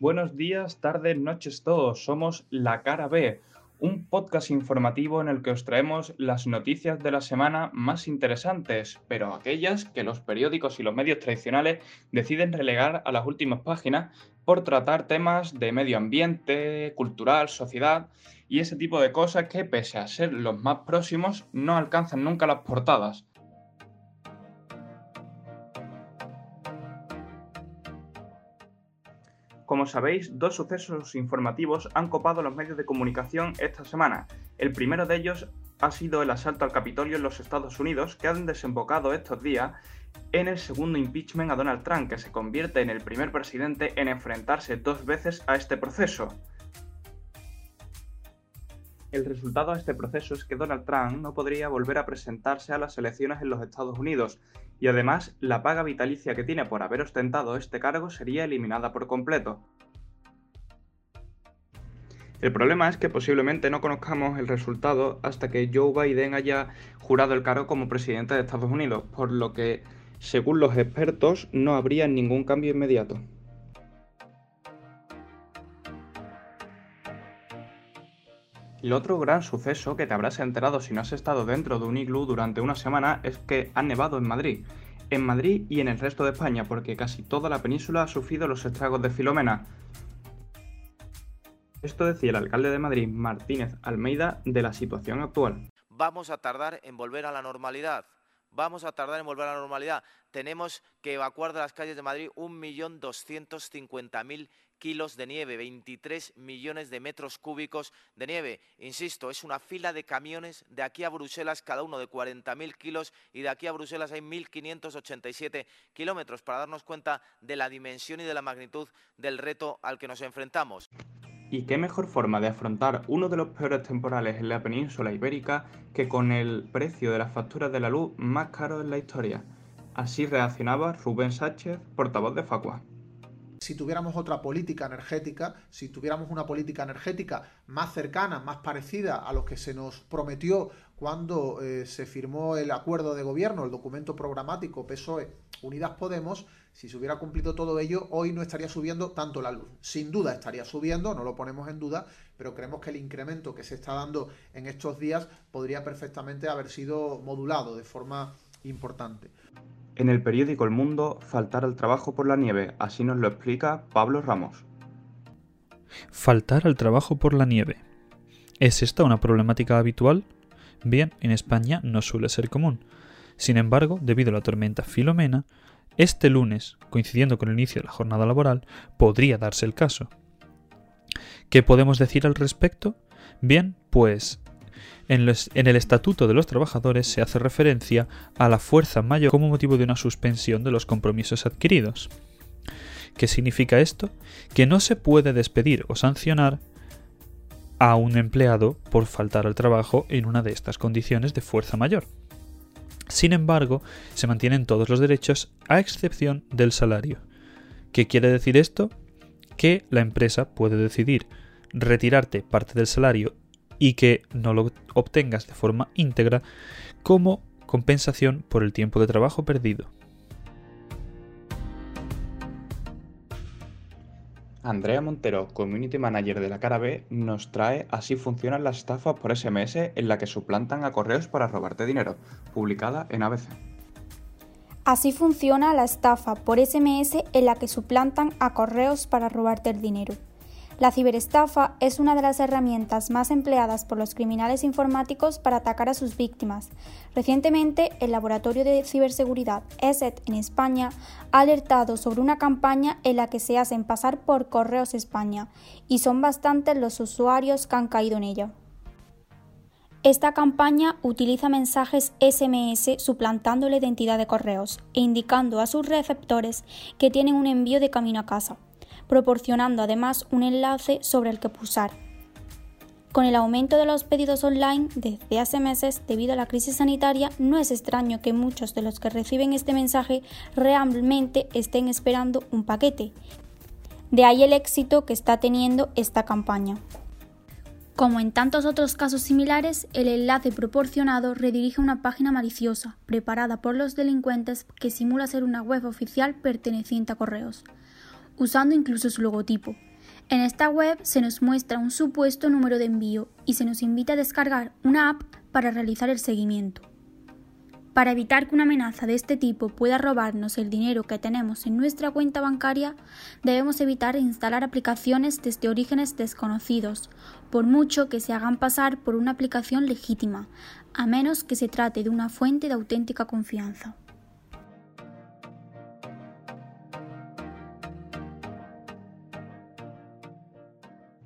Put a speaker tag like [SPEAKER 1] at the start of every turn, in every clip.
[SPEAKER 1] Buenos días, tardes, noches todos. Somos La Cara B, un podcast informativo en el que os traemos las noticias de la semana más interesantes, pero aquellas que los periódicos y los medios tradicionales deciden relegar a las últimas páginas por tratar temas de medio ambiente, cultural, sociedad y ese tipo de cosas que, pese a ser los más próximos, no alcanzan nunca las portadas. Como sabéis, dos sucesos informativos han copado los medios de comunicación esta semana. El primero de ellos ha sido el asalto al Capitolio en los Estados Unidos, que han desembocado estos días en el segundo impeachment a Donald Trump, que se convierte en el primer presidente en enfrentarse dos veces a este proceso. El resultado de este proceso es que Donald Trump no podría volver a presentarse a las elecciones en los Estados Unidos, y además la paga vitalicia que tiene por haber ostentado este cargo sería eliminada por completo. El problema es que posiblemente no conozcamos el resultado hasta que Joe Biden haya jurado el cargo como presidente de Estados Unidos, por lo que, según los expertos, no habría ningún cambio inmediato. El otro gran suceso que te habrás enterado si no has estado dentro de un iglú durante una semana es que ha nevado en Madrid. En Madrid y en el resto de España, porque casi toda la península ha sufrido los estragos de Filomena. Esto decía el alcalde de Madrid, Martínez Almeida, de la situación actual.
[SPEAKER 2] Vamos a tardar en volver a la normalidad. Vamos a tardar en volver a la normalidad. Tenemos que evacuar de las calles de Madrid 1.250.000 kilos de nieve, 23 millones de metros cúbicos de nieve. Insisto, es una fila de camiones de aquí a Bruselas, cada uno de 40.000 kilos, y de aquí a Bruselas hay 1.587 kilómetros, para darnos cuenta de la dimensión y de la magnitud del reto al que nos enfrentamos.
[SPEAKER 1] ¿Y qué mejor forma de afrontar uno de los peores temporales en la península ibérica que con el precio de las facturas de la luz más caro en la historia? Así reaccionaba Rubén Sánchez, portavoz de Facua
[SPEAKER 3] si tuviéramos otra política energética, si tuviéramos una política energética más cercana, más parecida a lo que se nos prometió cuando eh, se firmó el acuerdo de gobierno, el documento programático PSOE Unidas Podemos, si se hubiera cumplido todo ello, hoy no estaría subiendo tanto la luz. Sin duda estaría subiendo, no lo ponemos en duda, pero creemos que el incremento que se está dando en estos días podría perfectamente haber sido modulado de forma importante.
[SPEAKER 1] En el periódico El Mundo, faltar al trabajo por la nieve, así nos lo explica Pablo Ramos.
[SPEAKER 4] Faltar al trabajo por la nieve. ¿Es esta una problemática habitual? Bien, en España no suele ser común. Sin embargo, debido a la tormenta Filomena, este lunes, coincidiendo con el inicio de la jornada laboral, podría darse el caso. ¿Qué podemos decir al respecto? Bien, pues en, el Estatuto de los Trabajadores se hace referencia a la fuerza mayor como motivo de una suspensión de los compromisos adquiridos. ¿Qué significa esto? Que no se puede despedir o sancionar a un empleado por faltar al trabajo en una de estas condiciones de fuerza mayor. Sin embargo, se mantienen todos los derechos a excepción del salario. ¿Qué quiere decir esto? Que la empresa puede decidir retirarte parte del salario y que no lo obtengas de forma íntegra como compensación por el tiempo de trabajo perdido.
[SPEAKER 1] Andrea Montero, Community Manager de la Cara B, nos trae Así funcionan las estafas por SMS en la que suplantan a correos para robarte dinero, publicada en ABC.
[SPEAKER 5] Así funciona la estafa por SMS en la que suplantan a correos para robarte el dinero. La ciberestafa es una de las herramientas más empleadas por los criminales informáticos para atacar a sus víctimas. Recientemente, el Laboratorio de Ciberseguridad ESET en España ha alertado sobre una campaña en la que se hacen pasar por Correos España, y son bastantes los usuarios que han caído en ella. Esta campaña utiliza mensajes SMS suplantando la identidad de correos e indicando a sus receptores que tienen un envío de camino a casa proporcionando además un enlace sobre el que pulsar. Con el aumento de los pedidos online desde hace meses debido a la crisis sanitaria, no es extraño que muchos de los que reciben este mensaje realmente estén esperando un paquete. De ahí el éxito que está teniendo esta campaña. Como en tantos otros casos similares, el enlace proporcionado redirige a una página maliciosa, preparada por los delincuentes que simula ser una web oficial perteneciente a correos usando incluso su logotipo. En esta web se nos muestra un supuesto número de envío y se nos invita a descargar una app para realizar el seguimiento. Para evitar que una amenaza de este tipo pueda robarnos el dinero que tenemos en nuestra cuenta bancaria, debemos evitar instalar aplicaciones desde orígenes desconocidos, por mucho que se hagan pasar por una aplicación legítima, a menos que se trate de una fuente de auténtica confianza.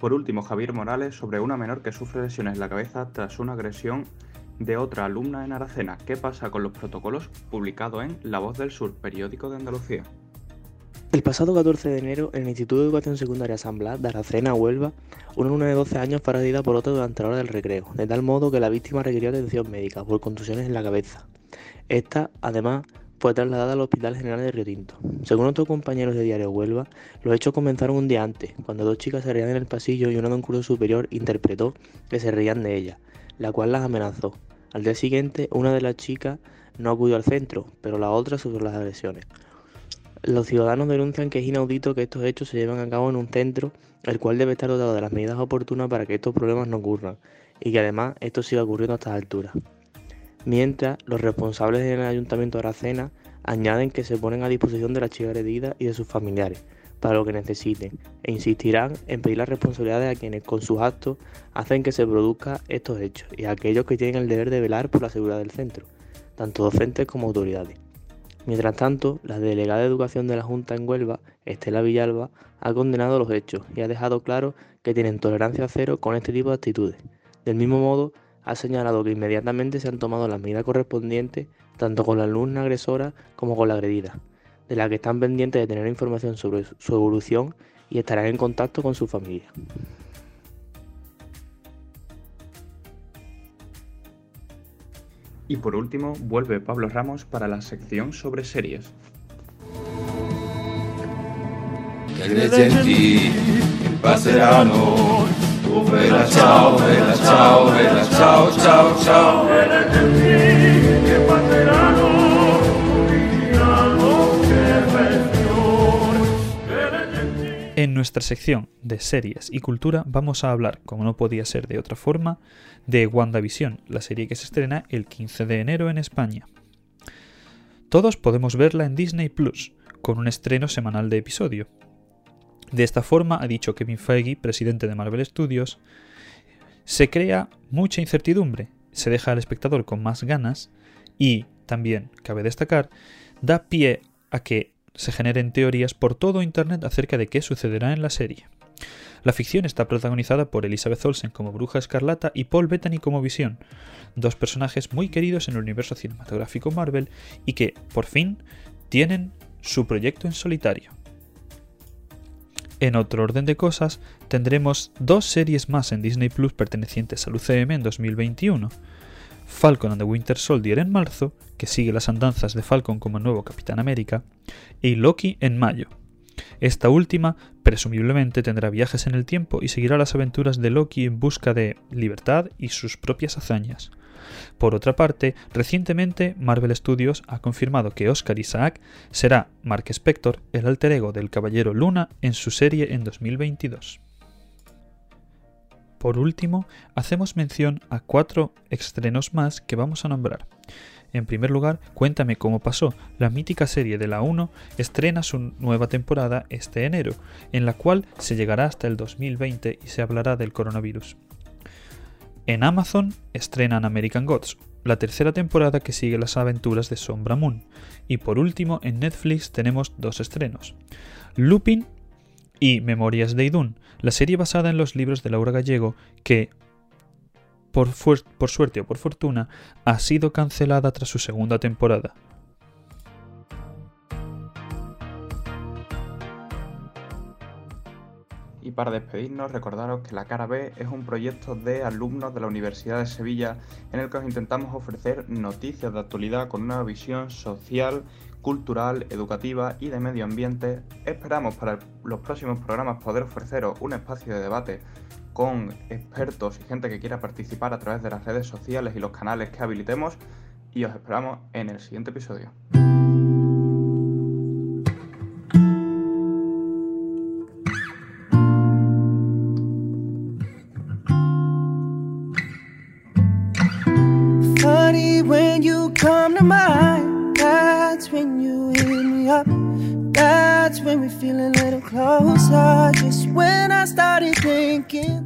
[SPEAKER 1] Por último, Javier Morales sobre una menor que sufre lesiones en la cabeza tras una agresión de otra alumna en Aracena. ¿Qué pasa con los protocolos? Publicado en La Voz del Sur, periódico de Andalucía.
[SPEAKER 6] El pasado 14 de enero, en el Instituto de Educación Secundaria San Blas de Aracena, Huelva, una alumna de 12 años fue agredida por otra durante la hora del recreo, de tal modo que la víctima requirió atención médica por contusiones en la cabeza. Esta, además, fue trasladada al Hospital General de Río Tinto. Según otros compañeros de Diario Huelva, los hechos comenzaron un día antes, cuando dos chicas se reían en el pasillo y una de un curso superior interpretó que se reían de ella, la cual las amenazó. Al día siguiente, una de las chicas no acudió al centro, pero la otra sufrió las agresiones. Los ciudadanos denuncian que es inaudito que estos hechos se lleven a cabo en un centro, el cual debe estar dotado de las medidas oportunas para que estos problemas no ocurran, y que además esto siga ocurriendo a estas alturas. Mientras, los responsables del Ayuntamiento de Aracena añaden que se ponen a disposición de la chica agredida y de sus familiares, para lo que necesiten e insistirán en pedir las responsabilidades a quienes con sus actos hacen que se produzcan estos hechos y a aquellos que tienen el deber de velar por la seguridad del centro, tanto docentes como autoridades. Mientras tanto, la delegada de Educación de la Junta en Huelva, Estela Villalba, ha condenado los hechos y ha dejado claro que tienen tolerancia cero con este tipo de actitudes. Del mismo modo, ha señalado que inmediatamente se han tomado las medidas correspondientes tanto con la alumna agresora como con la agredida, de la que están pendientes de tener información sobre su evolución y estarán en contacto con su familia.
[SPEAKER 1] Y por último, vuelve Pablo Ramos para la sección sobre series.
[SPEAKER 4] En nuestra sección de series y cultura vamos a hablar, como no podía ser de otra forma, de WandaVision, la serie que se estrena el 15 de enero en España. Todos podemos verla en Disney Plus, con un estreno semanal de episodio. De esta forma, ha dicho Kevin Feige, presidente de Marvel Studios, se crea mucha incertidumbre, se deja al espectador con más ganas y, también cabe destacar, da pie a que se generen teorías por todo Internet acerca de qué sucederá en la serie. La ficción está protagonizada por Elizabeth Olsen como Bruja Escarlata y Paul Bettany como Visión, dos personajes muy queridos en el universo cinematográfico Marvel y que, por fin, tienen su proyecto en solitario. En otro orden de cosas, tendremos dos series más en Disney Plus pertenecientes al UCM en 2021. Falcon and the Winter Soldier en marzo, que sigue las andanzas de Falcon como nuevo Capitán América, y Loki en mayo. Esta última, presumiblemente, tendrá viajes en el tiempo y seguirá las aventuras de Loki en busca de libertad y sus propias hazañas. Por otra parte, recientemente Marvel Studios ha confirmado que Oscar Isaac será Mark Spector, el alter ego del Caballero Luna, en su serie en 2022. Por último, hacemos mención a cuatro estrenos más que vamos a nombrar. En primer lugar, Cuéntame cómo pasó. La mítica serie de la 1 estrena su nueva temporada este enero, en la cual se llegará hasta el 2020 y se hablará del coronavirus. En Amazon estrenan American Gods, la tercera temporada que sigue las aventuras de Sombra Moon. Y por último, en Netflix tenemos dos estrenos. Lupin y Memorias de Idún, la serie basada en los libros de Laura Gallego que, por, por suerte o por fortuna, ha sido cancelada tras su segunda temporada.
[SPEAKER 1] Y para despedirnos, recordaros que La Cara B es un proyecto de alumnos de la Universidad de Sevilla en el que os intentamos ofrecer noticias de actualidad con una visión social cultural, educativa y de medio ambiente, esperamos para los próximos programas poder ofreceros un espacio de debate con expertos y gente que quiera participar a través de las redes sociales y los canales que habilitemos y os esperamos en el siguiente episodio.
[SPEAKER 7] Feel a little closer. Just when I started thinking.